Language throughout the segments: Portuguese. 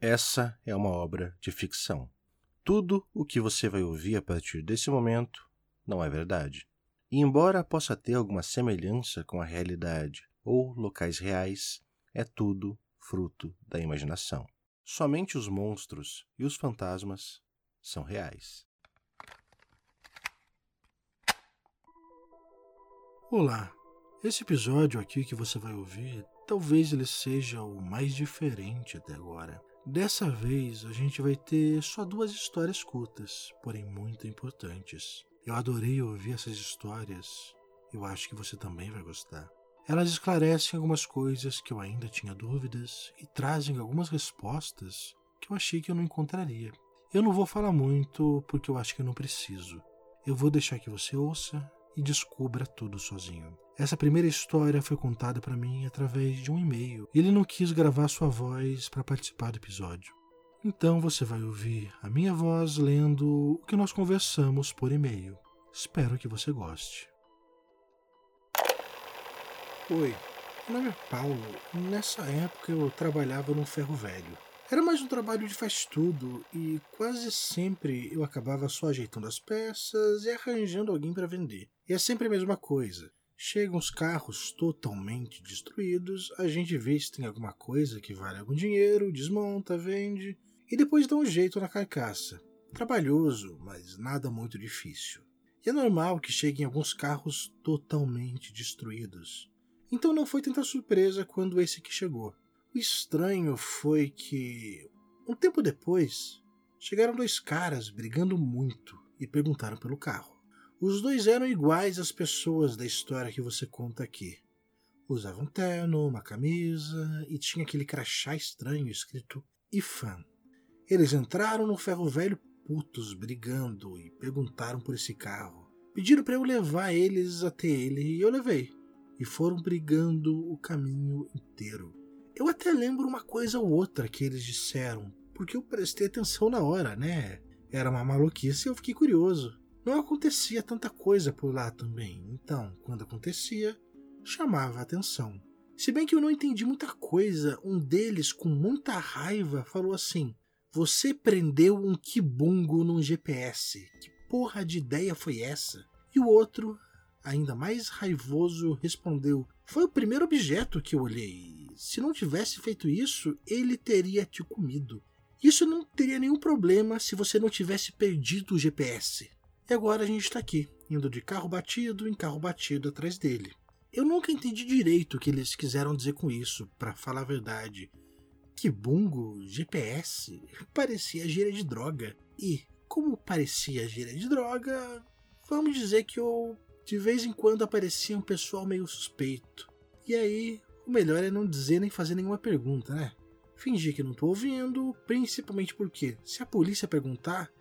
Essa é uma obra de ficção. Tudo o que você vai ouvir a partir desse momento não é verdade. E embora possa ter alguma semelhança com a realidade ou locais reais, é tudo fruto da imaginação. Somente os monstros e os fantasmas são reais. Olá, esse episódio aqui que você vai ouvir, talvez ele seja o mais diferente até agora. Dessa vez a gente vai ter só duas histórias curtas, porém muito importantes. Eu adorei ouvir essas histórias, eu acho que você também vai gostar. Elas esclarecem algumas coisas que eu ainda tinha dúvidas e trazem algumas respostas que eu achei que eu não encontraria. Eu não vou falar muito porque eu acho que eu não preciso. Eu vou deixar que você ouça e descubra tudo sozinho. Essa primeira história foi contada para mim através de um e-mail. Ele não quis gravar sua voz para participar do episódio. Então você vai ouvir a minha voz lendo o que nós conversamos por e-mail. Espero que você goste. Oi, meu nome é Paulo. Nessa época eu trabalhava num ferro velho. Era mais um trabalho de faz tudo e quase sempre eu acabava só ajeitando as peças e arranjando alguém para vender. E é sempre a mesma coisa. Chegam os carros totalmente destruídos, a gente vê se tem alguma coisa que vale algum dinheiro, desmonta, vende e depois dá um jeito na carcaça. Trabalhoso, mas nada muito difícil. E é normal que cheguem alguns carros totalmente destruídos. Então não foi tanta surpresa quando esse que chegou. O estranho foi que, um tempo depois, chegaram dois caras brigando muito e perguntaram pelo carro. Os dois eram iguais às pessoas da história que você conta aqui. Usavam terno, uma camisa e tinha aquele crachá estranho escrito IFAM. Eles entraram no ferro velho putos brigando e perguntaram por esse carro. Pediram para eu levar eles até ele e eu levei. E foram brigando o caminho inteiro. Eu até lembro uma coisa ou outra que eles disseram, porque eu prestei atenção na hora, né? Era uma maluquice e eu fiquei curioso. Não acontecia tanta coisa por lá também, então, quando acontecia, chamava a atenção. Se bem que eu não entendi muita coisa, um deles, com muita raiva, falou assim: Você prendeu um kibungo num GPS. Que porra de ideia foi essa? E o outro, ainda mais raivoso, respondeu: Foi o primeiro objeto que eu olhei se não tivesse feito isso, ele teria te comido. Isso não teria nenhum problema se você não tivesse perdido o GPS. E agora a gente está aqui, indo de carro batido em carro batido atrás dele. Eu nunca entendi direito o que eles quiseram dizer com isso, para falar a verdade. Que bungo, GPS, parecia gira de droga. E, como parecia gira de droga, vamos dizer que eu de vez em quando aparecia um pessoal meio suspeito. E aí o melhor é não dizer nem fazer nenhuma pergunta, né? Fingir que não tô ouvindo, principalmente porque, se a polícia perguntar,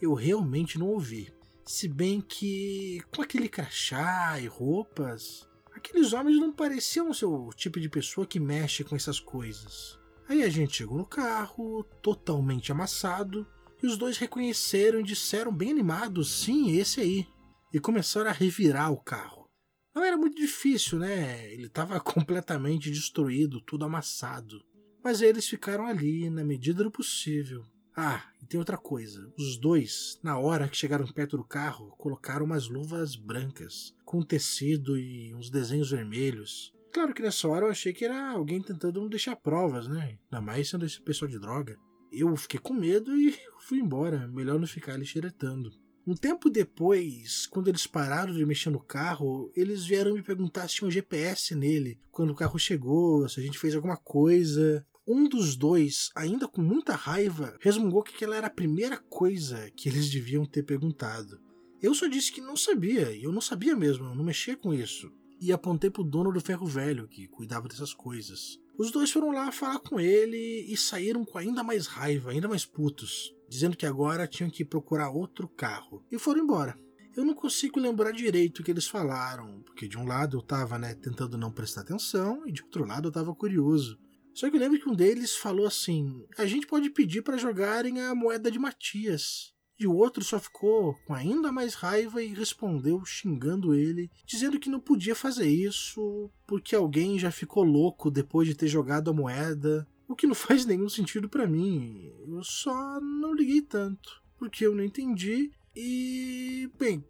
eu realmente não ouvi. Se bem que, com aquele crachá e roupas, aqueles homens não pareciam o seu tipo de pessoa que mexe com essas coisas. Aí a gente chegou no carro, totalmente amassado, e os dois reconheceram e disseram bem animados: sim, esse aí. E começaram a revirar o carro. Não era muito difícil, né? Ele estava completamente destruído, tudo amassado. Mas eles ficaram ali na medida do possível. Ah, e tem outra coisa. Os dois, na hora que chegaram perto do carro, colocaram umas luvas brancas, com tecido e uns desenhos vermelhos. Claro que nessa hora eu achei que era alguém tentando deixar provas, né? Ainda mais sendo esse pessoal de droga. Eu fiquei com medo e fui embora. Melhor não ficar ali xeretando. Um tempo depois, quando eles pararam de mexer no carro, eles vieram me perguntar se tinha um GPS nele, quando o carro chegou, se a gente fez alguma coisa. Um dos dois, ainda com muita raiva, resmungou que aquela era a primeira coisa que eles deviam ter perguntado. Eu só disse que não sabia, e eu não sabia mesmo, eu não mexia com isso. E apontei pro dono do ferro velho, que cuidava dessas coisas. Os dois foram lá falar com ele e saíram com ainda mais raiva, ainda mais putos dizendo que agora tinham que procurar outro carro, e foram embora. Eu não consigo lembrar direito o que eles falaram, porque de um lado eu estava né, tentando não prestar atenção e de outro lado eu estava curioso. Só que eu lembro que um deles falou assim: a gente pode pedir para jogarem a moeda de Matias. E o outro só ficou com ainda mais raiva e respondeu xingando ele, dizendo que não podia fazer isso porque alguém já ficou louco depois de ter jogado a moeda O que não faz nenhum sentido para mim. Eu só não liguei tanto, porque eu não entendi. E, bem,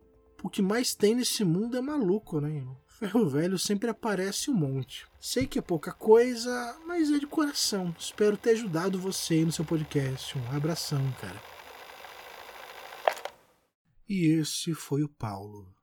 o que mais tem nesse mundo é maluco, né? Ferro Velho sempre aparece um monte. Sei que é pouca coisa, mas é de coração. Espero ter ajudado você no seu podcast. Um abração, cara. E esse foi o Paulo.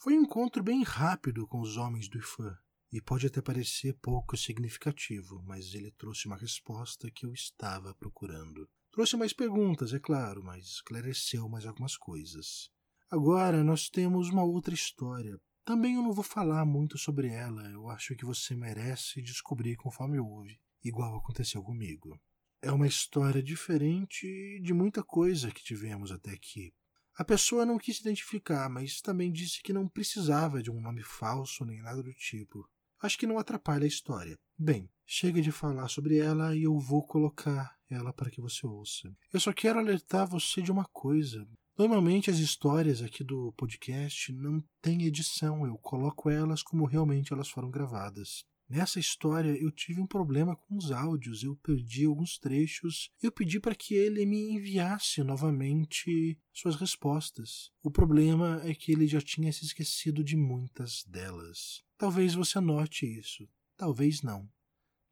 Foi um encontro bem rápido com os homens do IFAM. E pode até parecer pouco significativo, mas ele trouxe uma resposta que eu estava procurando. Trouxe mais perguntas, é claro, mas esclareceu mais algumas coisas. Agora nós temos uma outra história. Também eu não vou falar muito sobre ela, eu acho que você merece descobrir conforme ouve, igual aconteceu comigo. É uma história diferente de muita coisa que tivemos até aqui. A pessoa não quis se identificar, mas também disse que não precisava de um nome falso nem nada do tipo acho que não atrapalha a história. Bem, chega de falar sobre ela e eu vou colocar ela para que você ouça. Eu só quero alertar você de uma coisa. Normalmente as histórias aqui do podcast não têm edição, eu coloco elas como realmente elas foram gravadas. Nessa história eu tive um problema com os áudios, eu perdi alguns trechos. Eu pedi para que ele me enviasse novamente suas respostas. O problema é que ele já tinha se esquecido de muitas delas. Talvez você note isso, talvez não.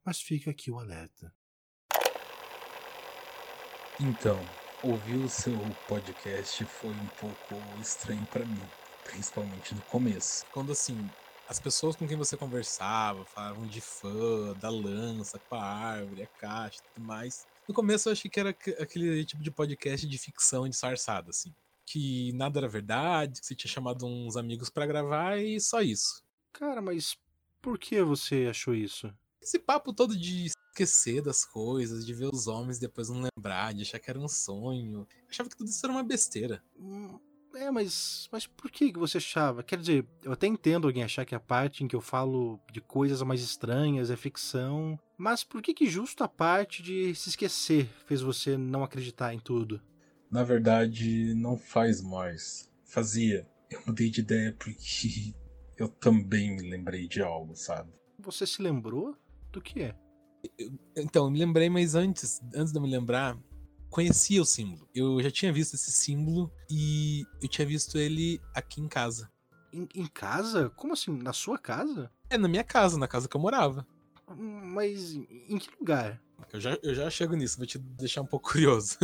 Mas fica aqui o alerta. Então, ouvir o seu podcast foi um pouco estranho para mim, principalmente no começo. Quando assim, as pessoas com quem você conversava falavam de fã, da lança, com a árvore, a caixa e tudo mais. No começo eu achei que era aquele tipo de podcast de ficção disfarçada, assim. Que nada era verdade, que você tinha chamado uns amigos para gravar e só isso. Cara, mas por que você achou isso? Esse papo todo de esquecer das coisas, de ver os homens depois não lembrar, de achar que era um sonho. Eu achava que tudo isso era uma besteira. Hum, é, mas, mas por que você achava? Quer dizer, eu até entendo alguém achar que a parte em que eu falo de coisas mais estranhas é ficção, mas por que que justo a parte de se esquecer fez você não acreditar em tudo? Na verdade, não faz mais. Fazia. Eu mudei de ideia porque eu também me lembrei de algo, sabe? Você se lembrou do que é? Então, eu me lembrei, mas antes, antes de eu me lembrar, conhecia o símbolo. Eu já tinha visto esse símbolo e eu tinha visto ele aqui em casa. Em, em, casa? Como assim? Na sua casa? É, na minha casa, na casa que eu morava. Mas em que lugar? Eu já, eu já chego nisso, vou te deixar um pouco curioso.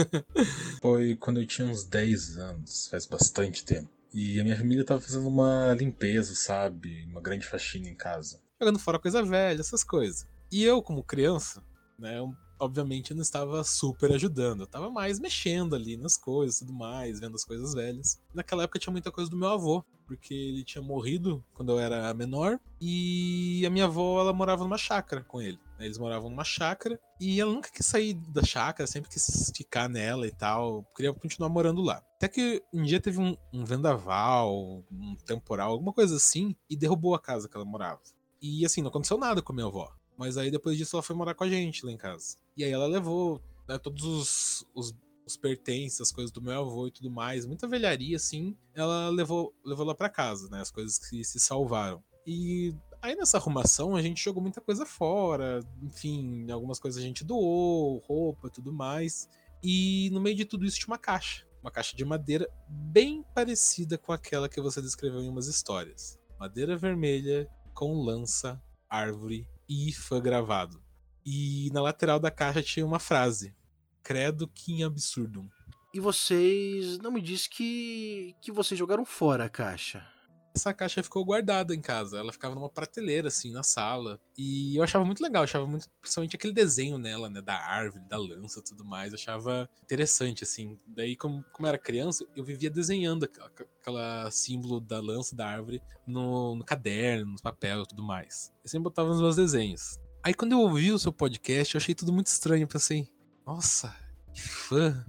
Foi quando eu tinha uns 10 anos, faz bastante tempo. E a minha família tava fazendo uma limpeza, sabe? Uma grande faxina em casa. Jogando fora coisa velha, essas coisas. E eu, como criança, né, obviamente não estava super ajudando. Eu estava mais mexendo ali nas coisas tudo mais, vendo as coisas velhas. Naquela época tinha muita coisa do meu avô, porque ele tinha morrido quando eu era menor e a minha avó ela morava numa chácara com ele. Né? Eles moravam numa chácara e ela nunca quis sair da chácara, sempre quis ficar nela e tal, queria continuar morando lá. Até que um dia teve um, um vendaval, um temporal, alguma coisa assim, e derrubou a casa que ela morava. E assim, não aconteceu nada com a minha avó. Mas aí depois disso ela foi morar com a gente lá em casa. E aí ela levou né, todos os, os, os, pertences, as coisas do meu avô e tudo mais, muita velharia assim, ela levou, levou lá para casa, né? As coisas que se salvaram. E aí nessa arrumação a gente jogou muita coisa fora, enfim, algumas coisas a gente doou, roupa tudo mais. E no meio de tudo isso tinha uma caixa. Uma caixa de madeira bem parecida com aquela que você descreveu em umas histórias. Madeira vermelha com lança, árvore foi gravado. E na lateral da caixa tinha uma frase: Credo que absurdo. E vocês não me disse que que vocês jogaram fora a caixa? Essa caixa ficou guardada em casa. Ela ficava numa prateleira, assim, na sala. E eu achava muito legal, achava muito, principalmente aquele desenho nela, né? Da árvore, da lança tudo mais. Eu achava interessante, assim. Daí, como, como era criança, eu vivia desenhando aquela, aquela símbolo da lança, da árvore, no, no caderno, no papel tudo mais. Eu sempre botava nos meus desenhos. Aí quando eu ouvi o seu podcast, eu achei tudo muito estranho. Eu pensei, nossa, que fã.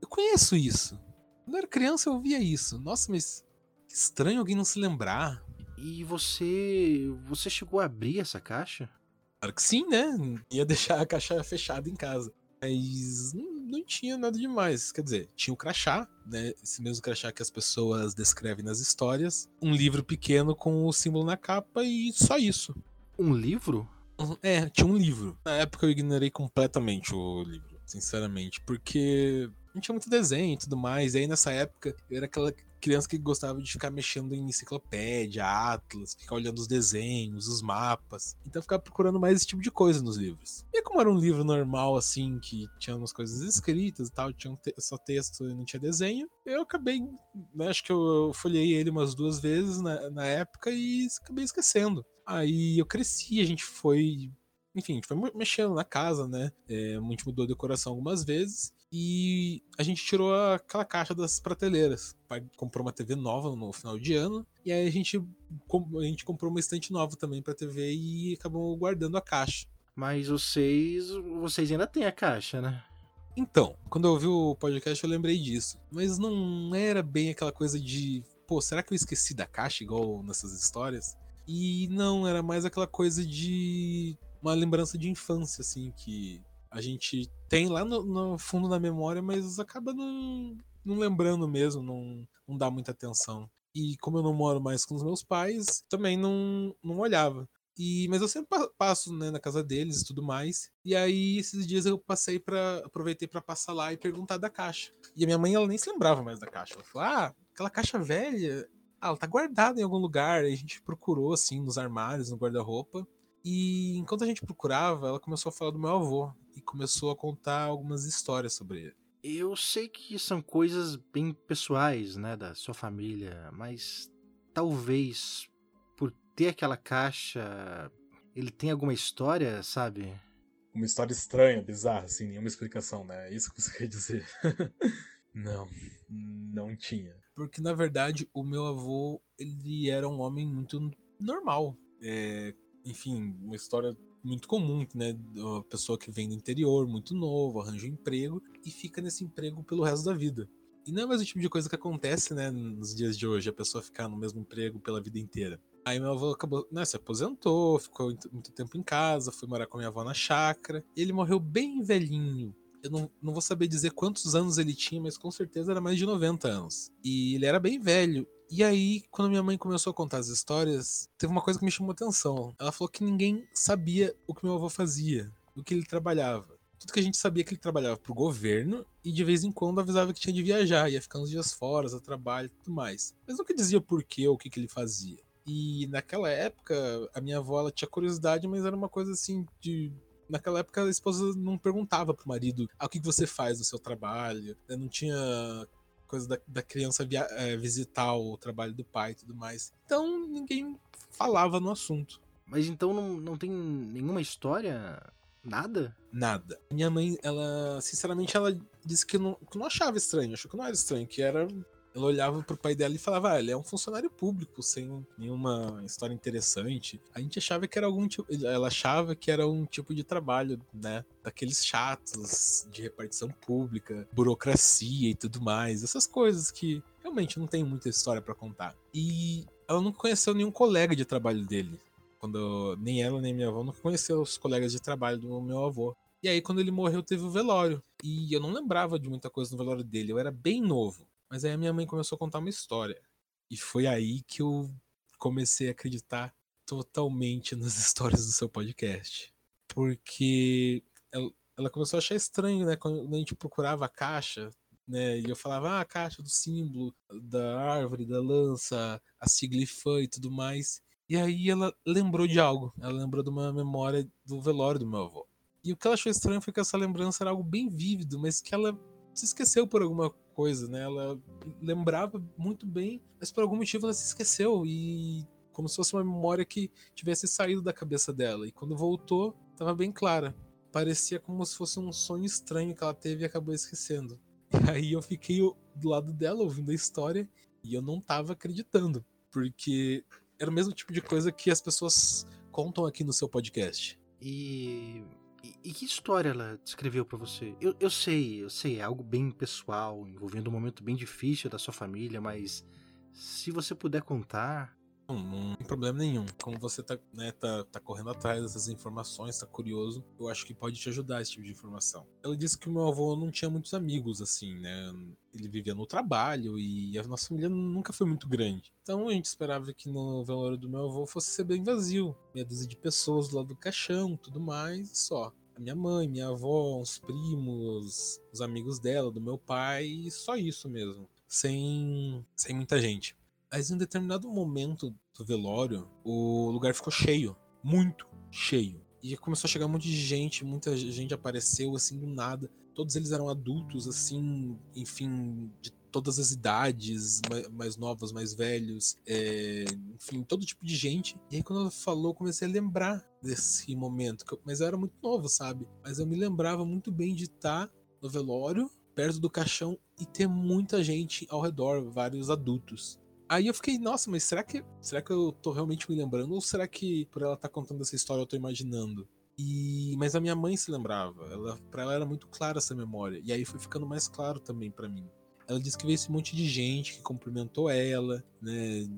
Eu conheço isso. Quando eu era criança eu via isso. Nossa, mas que estranho alguém não se lembrar. E você. Você chegou a abrir essa caixa? Claro que sim, né? Ia deixar a caixa fechada em casa. Mas não, não tinha nada demais. Quer dizer, tinha o crachá, né? Esse mesmo crachá que as pessoas descrevem nas histórias. Um livro pequeno com o símbolo na capa e só isso. Um livro? É, tinha um livro. Na época eu ignorei completamente o livro, sinceramente, porque não tinha muito desenho e tudo mais. E aí nessa época eu era aquela criança que gostava de ficar mexendo em enciclopédia, atlas, ficar olhando os desenhos, os mapas. Então eu ficava procurando mais esse tipo de coisa nos livros. E como era um livro normal, assim, que tinha umas coisas escritas e tal, tinha um te só texto e não tinha desenho, eu acabei, né, acho que eu folhei ele umas duas vezes na, na época e acabei esquecendo. Aí eu cresci, a gente foi enfim, a gente foi mexendo na casa, né? É, a gente mudou a decoração algumas vezes e a gente tirou aquela caixa das prateleiras. O pai comprou uma TV nova no final de ano e aí a gente, a gente comprou uma estante nova também para TV e acabou guardando a caixa. Mas vocês, vocês ainda têm a caixa, né? Então, quando eu ouvi o podcast eu lembrei disso, mas não era bem aquela coisa de, pô, será que eu esqueci da caixa igual nessas histórias? E não, era mais aquela coisa de uma lembrança de infância assim que a gente tem lá no, no fundo da memória, mas acaba não, não lembrando mesmo, não, não dá muita atenção. E como eu não moro mais com os meus pais, também não, não olhava. E, mas eu sempre passo né, na casa deles e tudo mais. E aí, esses dias eu passei para aproveitei para passar lá e perguntar da caixa. E a minha mãe, ela nem se lembrava mais da caixa. Ela falou: Ah, aquela caixa velha, ah, ela tá guardada em algum lugar. Aí a gente procurou, assim, nos armários, no guarda-roupa. E enquanto a gente procurava, ela começou a falar do meu avô e começou a contar algumas histórias sobre ele. Eu sei que são coisas bem pessoais, né, da sua família, mas talvez por ter aquela caixa, ele tem alguma história, sabe? Uma história estranha, bizarra, sem nenhuma explicação, né? É isso que você quer dizer. não, não tinha. Porque na verdade o meu avô, ele era um homem muito normal. É, enfim, uma história muito comum, né? A pessoa que vem do interior, muito novo, arranja um emprego e fica nesse emprego pelo resto da vida. E não é mais o tipo de coisa que acontece, né, nos dias de hoje, a pessoa ficar no mesmo emprego pela vida inteira. Aí meu avô acabou, né, se aposentou, ficou muito tempo em casa, foi morar com a minha avó na chácara. Ele morreu bem velhinho. Eu não, não vou saber dizer quantos anos ele tinha, mas com certeza era mais de 90 anos. E ele era bem velho. E aí, quando minha mãe começou a contar as histórias, teve uma coisa que me chamou atenção. Ela falou que ninguém sabia o que meu avô fazia, o que ele trabalhava. Tudo que a gente sabia que ele trabalhava pro governo e de vez em quando avisava que tinha de viajar, ia ficar uns dias fora, a trabalho e tudo mais. Mas nunca dizia por quê ou o que, que ele fazia. E naquela época, a minha avó ela tinha curiosidade, mas era uma coisa assim de naquela época a esposa não perguntava pro marido ah, o que você faz no seu trabalho, né? não tinha coisa da, da criança via, é, visitar o trabalho do pai e tudo mais. Então ninguém falava no assunto. Mas então não, não tem nenhuma história? Nada? Nada. Minha mãe, ela, sinceramente, ela disse que não, que não achava estranho, achou que não era estranho, que era ela olhava pro pai dela e falava: ah, ele é um funcionário público, sem nenhuma história interessante. A gente achava que era algum tipo. Ela achava que era um tipo de trabalho, né? Daqueles chatos de repartição pública, burocracia e tudo mais. Essas coisas que realmente não tem muita história para contar. E ela não conheceu nenhum colega de trabalho dele. Quando nem ela nem minha avó não conheceu os colegas de trabalho do meu avô. E aí, quando ele morreu, teve o velório. E eu não lembrava de muita coisa no velório dele. Eu era bem novo. Mas aí a minha mãe começou a contar uma história. E foi aí que eu comecei a acreditar totalmente nas histórias do seu podcast. Porque ela, começou a achar estranho, né? Quando a gente procurava a caixa, né? E eu falava, ah, a caixa do símbolo, da árvore, da lança, a sigla e tudo mais. E aí ela lembrou de algo. Ela lembrou de uma memória do velório do meu avô. E o que ela achou estranho foi que essa lembrança era algo bem vívido, mas que ela se esqueceu por alguma coisa, né? Ela lembrava muito bem, mas por algum motivo ela se esqueceu e como se fosse uma memória que tivesse saído da cabeça dela. E quando voltou, estava bem clara. Parecia como se fosse um sonho estranho que ela teve e acabou esquecendo. E aí eu fiquei do lado dela ouvindo a história e eu não estava acreditando, porque era o mesmo tipo de coisa que as pessoas contam aqui no seu podcast. E e, que história ela descreveu para você? Eu, eu sei, eu sei, é algo bem pessoal, envolvendo um momento bem difícil da sua família, mas se você puder contar. Não, não tem problema nenhum. Como você tá, né, tá, tá correndo atrás dessas informações, tá curioso, eu acho que pode te ajudar esse tipo de informação. Ela disse que o meu avô não tinha muitos amigos, assim, né? Ele vivia no trabalho e a nossa família nunca foi muito grande. Então a gente esperava que no velório do meu avô fosse ser bem vazio. Meia dúzia de pessoas lá do caixão, tudo mais, só minha mãe, minha avó, os primos, os amigos dela, do meu pai, só isso mesmo. Sem, sem muita gente. Mas em determinado momento do velório, o lugar ficou cheio. Muito cheio. E começou a chegar um monte de gente, muita gente apareceu assim do nada. Todos eles eram adultos, assim, enfim, de todas as idades, mais novos, mais velhos, é, enfim, todo tipo de gente. E aí quando ela falou, comecei a lembrar desse momento, eu, mas eu era muito novo, sabe? Mas eu me lembrava muito bem de estar no velório, perto do caixão e ter muita gente ao redor, vários adultos. Aí eu fiquei, nossa, mas será que será que eu tô realmente me lembrando ou será que por ela estar tá contando essa história eu tô imaginando? E mas a minha mãe se lembrava, ela para ela era muito clara essa memória. E aí foi ficando mais claro também para mim. Ela disse que veio esse monte de gente que cumprimentou ela, né?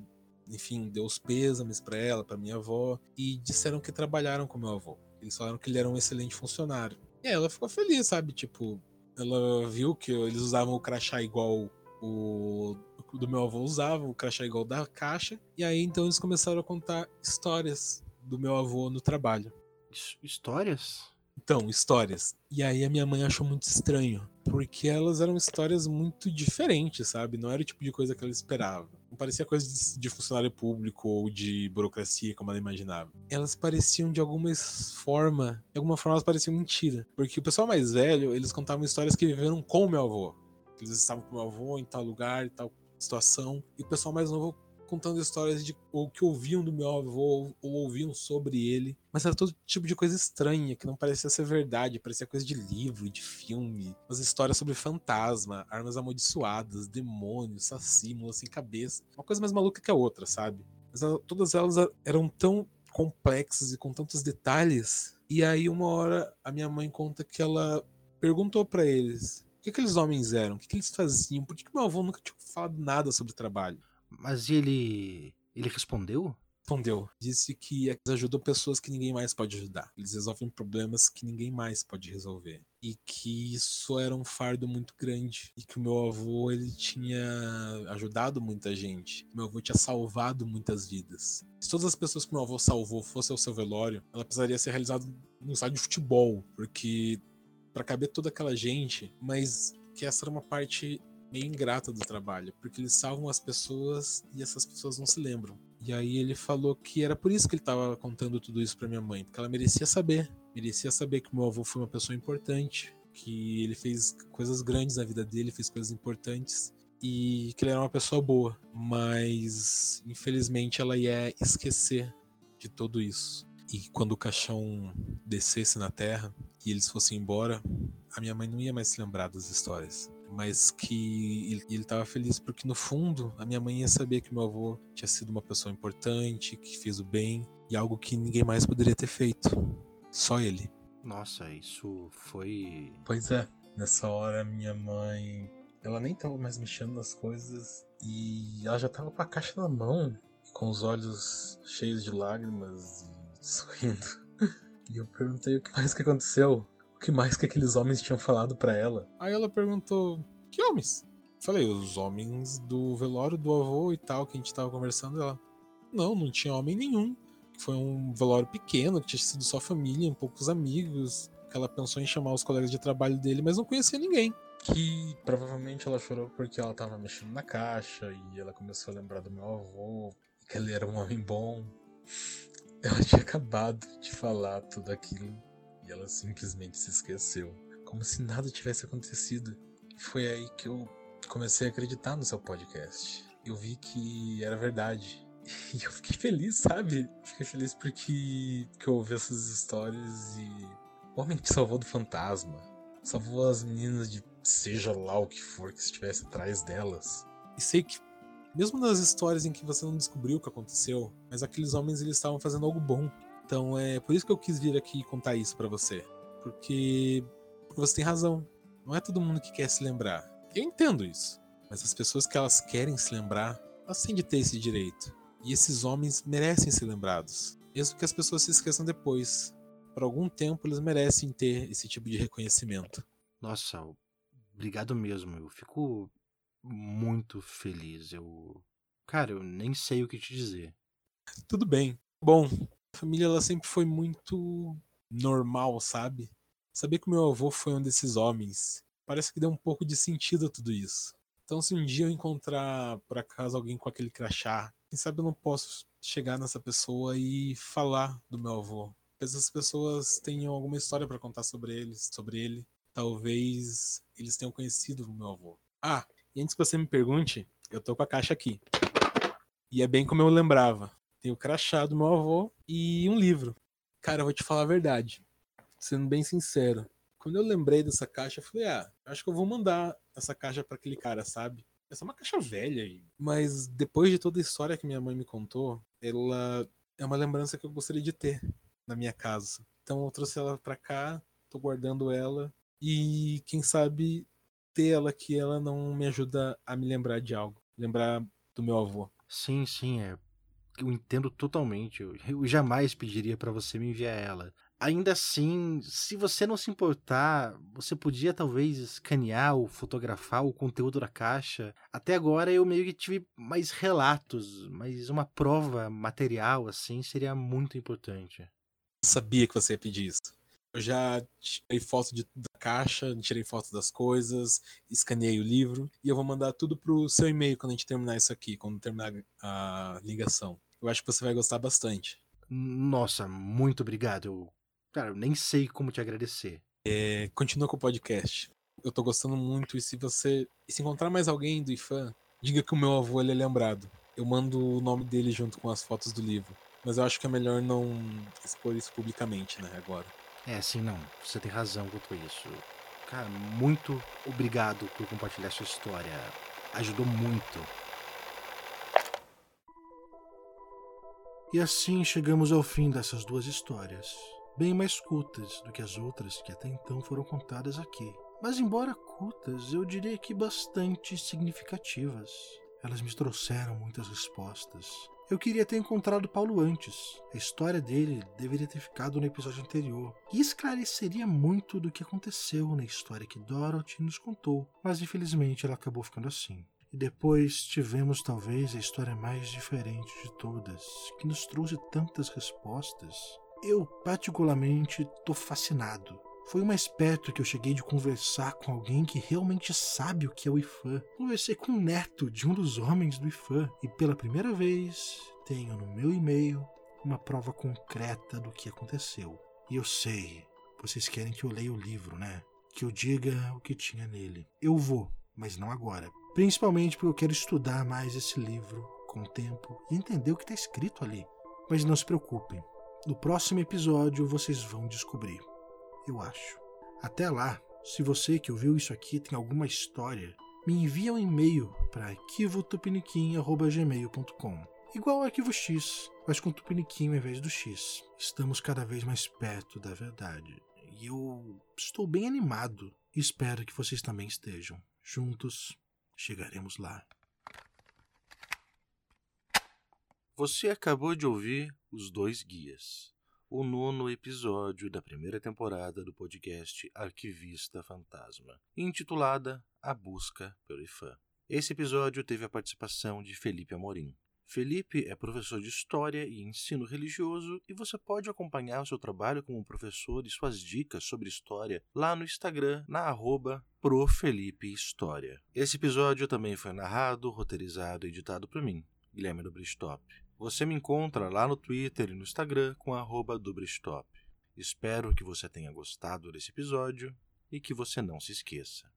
Enfim, deu os pêsames para ela, para minha avó, e disseram que trabalharam com meu avô. Eles falaram que ele era um excelente funcionário. E ela ficou feliz, sabe? Tipo, ela viu que eles usavam o crachá igual o do meu avô usava, o crachá igual da caixa. E aí então eles começaram a contar histórias do meu avô no trabalho. Histórias? Então, histórias. E aí a minha mãe achou muito estranho, porque elas eram histórias muito diferentes, sabe? Não era o tipo de coisa que ela esperava. Não parecia coisa de, de funcionário público ou de burocracia, como ela imaginava. Elas pareciam de alguma forma, de alguma forma elas pareciam mentira. Porque o pessoal mais velho, eles contavam histórias que viveram com o meu avô. Eles estavam com meu avô em tal lugar, em tal situação. E o pessoal mais novo contando histórias de ou que ouviam do meu avô ou ouviam sobre ele, mas era todo tipo de coisa estranha que não parecia ser verdade, parecia coisa de livro, de filme, umas histórias sobre fantasma, armas amaldiçoadas, demônios, saci, sem cabeça, uma coisa mais maluca que a outra, sabe? Mas todas elas eram tão complexas e com tantos detalhes. E aí uma hora a minha mãe conta que ela perguntou para eles que aqueles homens eram, o que, eles faziam, por que, que meu avô nunca tinha falado nada sobre trabalho. Mas ele. Ele respondeu? Respondeu. Disse que eles ajudam pessoas que ninguém mais pode ajudar. Eles resolvem problemas que ninguém mais pode resolver. E que isso era um fardo muito grande. E que o meu avô, ele tinha ajudado muita gente. Meu avô tinha salvado muitas vidas. Se todas as pessoas que meu avô salvou fossem ao seu velório, ela precisaria ser realizada num estádio de futebol. Porque para caber toda aquela gente, mas que essa era uma parte meio ingrata do trabalho, porque eles salvam as pessoas e essas pessoas não se lembram. E aí ele falou que era por isso que ele estava contando tudo isso para minha mãe, porque ela merecia saber, merecia saber que meu avô foi uma pessoa importante, que ele fez coisas grandes na vida dele, fez coisas importantes e que ele era uma pessoa boa, mas infelizmente ela ia esquecer de tudo isso. E quando o caixão descesse na terra e eles fossem embora, a minha mãe não ia mais se lembrar das histórias mas que ele estava feliz porque no fundo a minha mãe ia saber que meu avô tinha sido uma pessoa importante, que fez o bem e algo que ninguém mais poderia ter feito, só ele. Nossa, isso foi. Pois é, nessa hora minha mãe, ela nem estava mais mexendo nas coisas e ela já estava com a caixa na mão, com os olhos cheios de lágrimas e sorrindo. E eu perguntei o que mais que aconteceu que mais que aqueles homens tinham falado para ela. Aí ela perguntou: Que homens? Falei, os homens do velório do avô e tal, que a gente tava conversando. Ela, não, não tinha homem nenhum. Foi um velório pequeno, que tinha sido só família, um poucos amigos. Que ela pensou em chamar os colegas de trabalho dele, mas não conhecia ninguém. Que provavelmente ela chorou porque ela tava mexendo na caixa e ela começou a lembrar do meu avô, que ele era um homem bom. Ela tinha acabado de falar tudo aquilo e ela simplesmente se esqueceu, como se nada tivesse acontecido. Foi aí que eu comecei a acreditar no seu podcast. Eu vi que era verdade. E eu fiquei feliz, sabe? Fiquei feliz porque que eu ouvi essas histórias e o homem te salvou do fantasma. Salvou as meninas de seja lá o que for que estivesse atrás delas. E sei que mesmo nas histórias em que você não descobriu o que aconteceu, mas aqueles homens eles estavam fazendo algo bom. Então é por isso que eu quis vir aqui contar isso para você. Porque, porque você tem razão. Não é todo mundo que quer se lembrar. Eu entendo isso. Mas as pessoas que elas querem se lembrar, elas têm de ter esse direito. E esses homens merecem ser lembrados, mesmo que as pessoas se esqueçam depois. Por algum tempo eles merecem ter esse tipo de reconhecimento. Nossa, obrigado mesmo. Eu fico muito feliz. Eu. Cara, eu nem sei o que te dizer. Tudo bem. Bom, a família ela sempre foi muito normal, sabe? Saber que meu avô foi um desses homens parece que deu um pouco de sentido a tudo isso. Então, se um dia eu encontrar por acaso alguém com aquele crachá, quem sabe eu não posso chegar nessa pessoa e falar do meu avô. Essas pessoas tenham alguma história para contar sobre eles, sobre ele. Talvez eles tenham conhecido o meu avô. Ah, e antes que você me pergunte, eu tô com a caixa aqui. E é bem como eu lembrava. Tem o crachá do meu avô e um livro. Cara, eu vou te falar a verdade. Sendo bem sincero. Quando eu lembrei dessa caixa, eu falei, ah, acho que eu vou mandar essa caixa para aquele cara, sabe? Essa é uma caixa velha aí. Mas depois de toda a história que minha mãe me contou, ela é uma lembrança que eu gostaria de ter na minha casa. Então eu trouxe ela para cá, tô guardando ela e quem sabe ter ela que ela não me ajuda a me lembrar de algo, lembrar do meu avô. Sim, sim, é. Eu entendo totalmente. Eu, eu jamais pediria para você me enviar ela ainda assim, se você não se importar, você podia talvez escanear ou fotografar o conteúdo da caixa. Até agora eu meio que tive mais relatos, mas uma prova material assim seria muito importante. Sabia que você ia pedir isso. Eu já tirei foto de, da caixa, tirei foto das coisas, escaneei o livro e eu vou mandar tudo pro seu e-mail quando a gente terminar isso aqui, quando terminar a ligação. Eu acho que você vai gostar bastante. Nossa, muito obrigado. Eu Cara, eu nem sei como te agradecer. É, continua com o podcast. Eu tô gostando muito. E se você. E se encontrar mais alguém do IFAM, diga que o meu avô ele é lembrado. Eu mando o nome dele junto com as fotos do livro. Mas eu acho que é melhor não expor isso publicamente, né, agora. É, sim, não. Você tem razão quanto a isso. Cara, muito obrigado por compartilhar sua história. Ajudou muito. E assim chegamos ao fim dessas duas histórias bem mais cultas do que as outras que até então foram contadas aqui. Mas, embora cultas, eu diria que bastante significativas. Elas me trouxeram muitas respostas. Eu queria ter encontrado Paulo antes. A história dele deveria ter ficado no episódio anterior e esclareceria muito do que aconteceu na história que Dorothy nos contou, mas infelizmente ela acabou ficando assim. E depois tivemos talvez a história mais diferente de todas, que nos trouxe tantas respostas eu, particularmente, tô fascinado. Foi mais perto que eu cheguei de conversar com alguém que realmente sabe o que é o IFAM. Conversei com o neto de um dos homens do IFAM e pela primeira vez tenho no meu e-mail uma prova concreta do que aconteceu. E eu sei, vocês querem que eu leia o livro, né? Que eu diga o que tinha nele. Eu vou, mas não agora. Principalmente porque eu quero estudar mais esse livro com o tempo e entender o que está escrito ali. Mas não se preocupem, no próximo episódio vocês vão descobrir. Eu acho. Até lá, se você que ouviu isso aqui tem alguma história, me envia um e-mail para arquivotupiniquim.gmail.com Igual ao arquivo X, mas com tupiniquim ao invés do X. Estamos cada vez mais perto da verdade. E eu estou bem animado e espero que vocês também estejam. Juntos chegaremos lá. Você acabou de ouvir Os Dois Guias, o nono episódio da primeira temporada do podcast Arquivista Fantasma, intitulada A Busca pelo IFAM. Esse episódio teve a participação de Felipe Amorim. Felipe é professor de História e Ensino Religioso e você pode acompanhar o seu trabalho como professor e suas dicas sobre História lá no Instagram, na arroba. Esse episódio também foi narrado, roteirizado e editado por mim, Guilherme do Bristop. Você me encontra lá no Twitter e no Instagram com @dubristop. Espero que você tenha gostado desse episódio e que você não se esqueça.